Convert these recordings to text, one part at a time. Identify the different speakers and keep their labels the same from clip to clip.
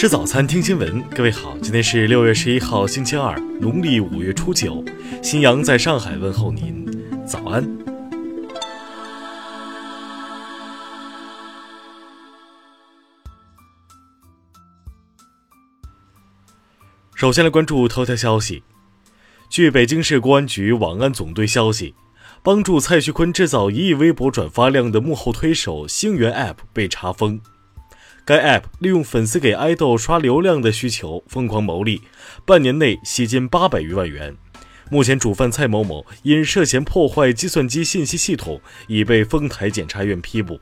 Speaker 1: 吃早餐，听新闻。各位好，今天是六月十一号，星期二，农历五月初九。新阳在上海问候您，早安。首先来关注头条消息。据北京市公安局网安总队消息，帮助蔡徐坤制造一亿微博转发量的幕后推手星源 App 被查封。该 App 利用粉丝给爱豆刷流量的需求疯狂牟利，半年内吸金八百余万元。目前，主犯蔡某某因涉嫌破坏计算机信息系统，已被丰台检察院批捕。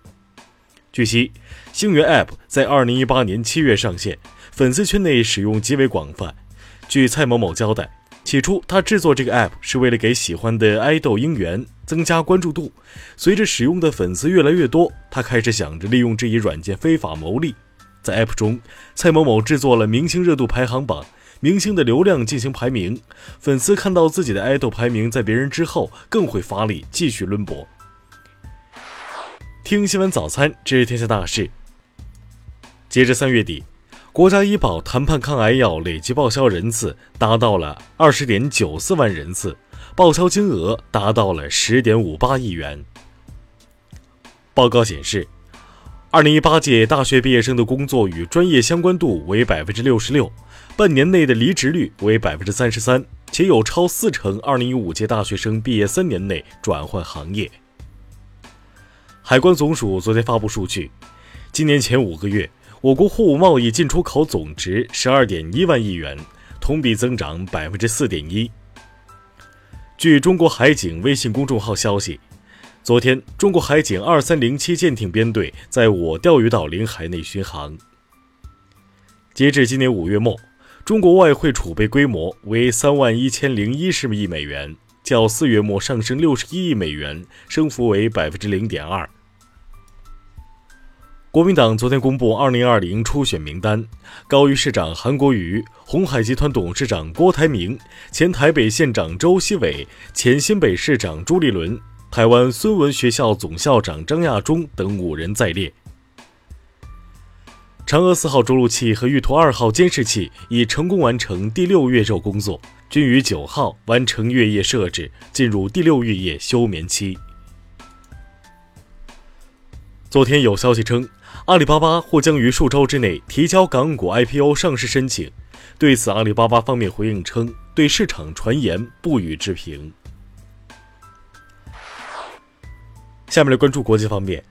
Speaker 1: 据悉，星源 App 在二零一八年七月上线，粉丝圈内使用极为广泛。据蔡某某交代，起初他制作这个 App 是为了给喜欢的爱豆应援。增加关注度，随着使用的粉丝越来越多，他开始想着利用这一软件非法牟利。在 App 中，蔡某某制作了明星热度排行榜，明星的流量进行排名。粉丝看到自己的爱豆排名在别人之后，更会发力继续抡博。听新闻早餐知天下大事。截至三月底，国家医保谈判抗癌药累计报销人次达到了二十点九四万人次。报销金额达到了十点五八亿元。报告显示，二零一八届大学毕业生的工作与专业相关度为百分之六十六，半年内的离职率为百分之三十三，且有超四成二零一五届大学生毕业三年内转换行业。海关总署昨天发布数据，今年前五个月，我国货物贸易进出口总值十二点一万亿元，同比增长百分之四点一。据中国海警微信公众号消息，昨天，中国海警二三零七舰艇编队在我钓鱼岛领海内巡航。截至今年五月末，中国外汇储备规模为三万一千零一十亿美元，较四月末上升六十一亿美元，升幅为百分之零点二。国民党昨天公布二零二零初选名单，高于市长韩国瑜、鸿海集团董事长郭台铭、前台北县长周锡伟、前新北市长朱立伦、台湾孙文学校总校长张亚中等五人在列。嫦娥四号着陆器和玉兔二号监视器已成功完成第六月昼工作，均于九号完成月夜设置，进入第六月夜休眠期。昨天有消息称。阿里巴巴或将于数周之内提交港股 IPO 上市申请。对此，阿里巴巴方面回应称，对市场传言不予置评。下面来关注国际方面，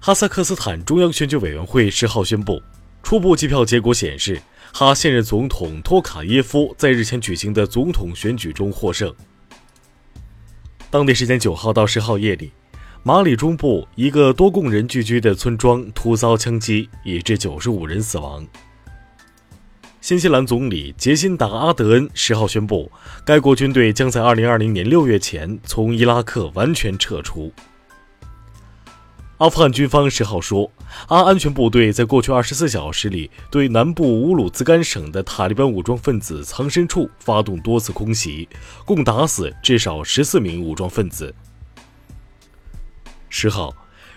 Speaker 1: 哈萨克斯坦中央选举委员会十号宣布，初步计票结果显示，哈现任总统托卡耶夫在日前举行的总统选举中获胜。当地时间九号到十号夜里。马里中部一个多贡人聚居的村庄突遭枪击，已致九十五人死亡。新西兰总理杰辛达·阿德恩十号宣布，该国军队将在二零二零年六月前从伊拉克完全撤出。阿富汗军方十号说，阿安全部队在过去二十四小时里对南部乌鲁兹干省的塔利班武装分子藏身处发动多次空袭，共打死至少十四名武装分子。十号，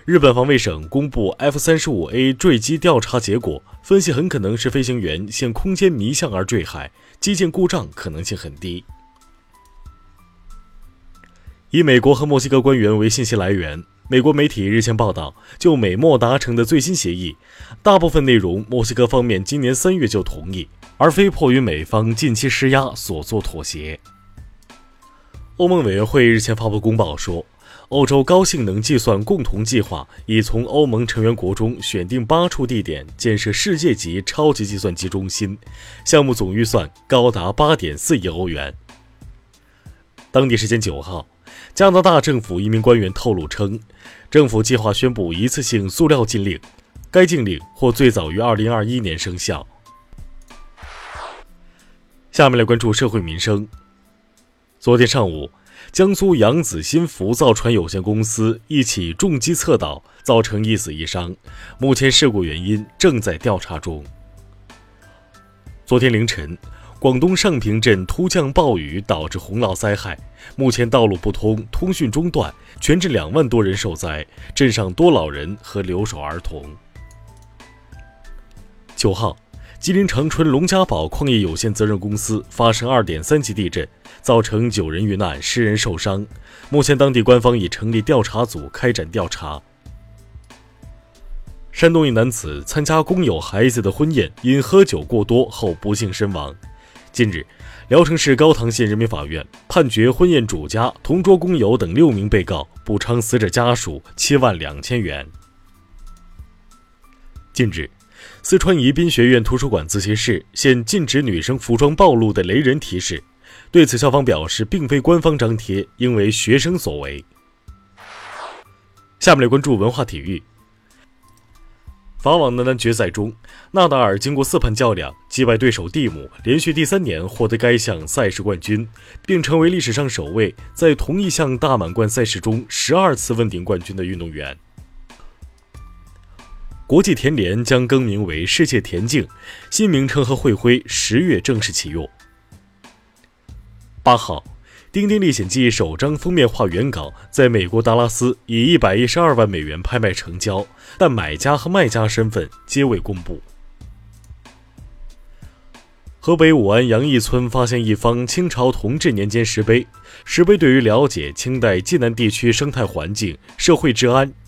Speaker 1: 日本防卫省公布 F 三十五 A 坠机调查结果，分析很可能是飞行员陷空间迷向而坠海，机件故障可能性很低。以美国和墨西哥官员为信息来源，美国媒体日前报道，就美墨达成的最新协议，大部分内容墨西哥方面今年三月就同意，而非迫于美方近期施压所做妥协。欧盟委员会日前发布公报说。欧洲高性能计算共同计划已从欧盟成员国中选定八处地点建设世界级超级计算机中心，项目总预算高达八点四亿欧元。当地时间九号，加拿大政府一名官员透露称，政府计划宣布一次性塑料禁令，该禁令或最早于二零二一年生效。下面来关注社会民生。昨天上午。江苏扬子新福造船有限公司一起重机侧倒，造成一死一伤。目前事故原因正在调查中。昨天凌晨，广东上坪镇突降暴雨导致洪涝灾害，目前道路不通，通讯中断，全镇两万多人受灾，镇上多老人和留守儿童。九号。吉林长春龙家堡矿业有限责任公司发生2.3级地震，造成九人遇难、十人受伤。目前，当地官方已成立调查组开展调查。山东一男子参加工友孩子的婚宴，因喝酒过多后不幸身亡。近日，聊城市高唐县人民法院判决婚宴主家、同桌工友等六名被告补偿死者家属七万两千元。近日。四川宜宾学院图书馆自习室现禁止女生服装暴露的雷人提示，对此校方表示，并非官方张贴，应为学生所为。下面来关注文化体育。法网男单决赛中，纳达尔经过四盘较量击败对手蒂姆，连续第三年获得该项赛事冠军，并成为历史上首位在同一项大满贯赛事中十二次问鼎冠军的运动员。国际田联将更名为世界田径，新名称和会徽十月正式启用。八号，《丁丁历险记》首张封面画原稿在美国达拉斯以一百一十二万美元拍卖成交，但买家和卖家身份皆未公布。河北武安杨义村发现一方清朝同治年间石碑，石碑对于了解清代晋南地区生态环境、社会治安。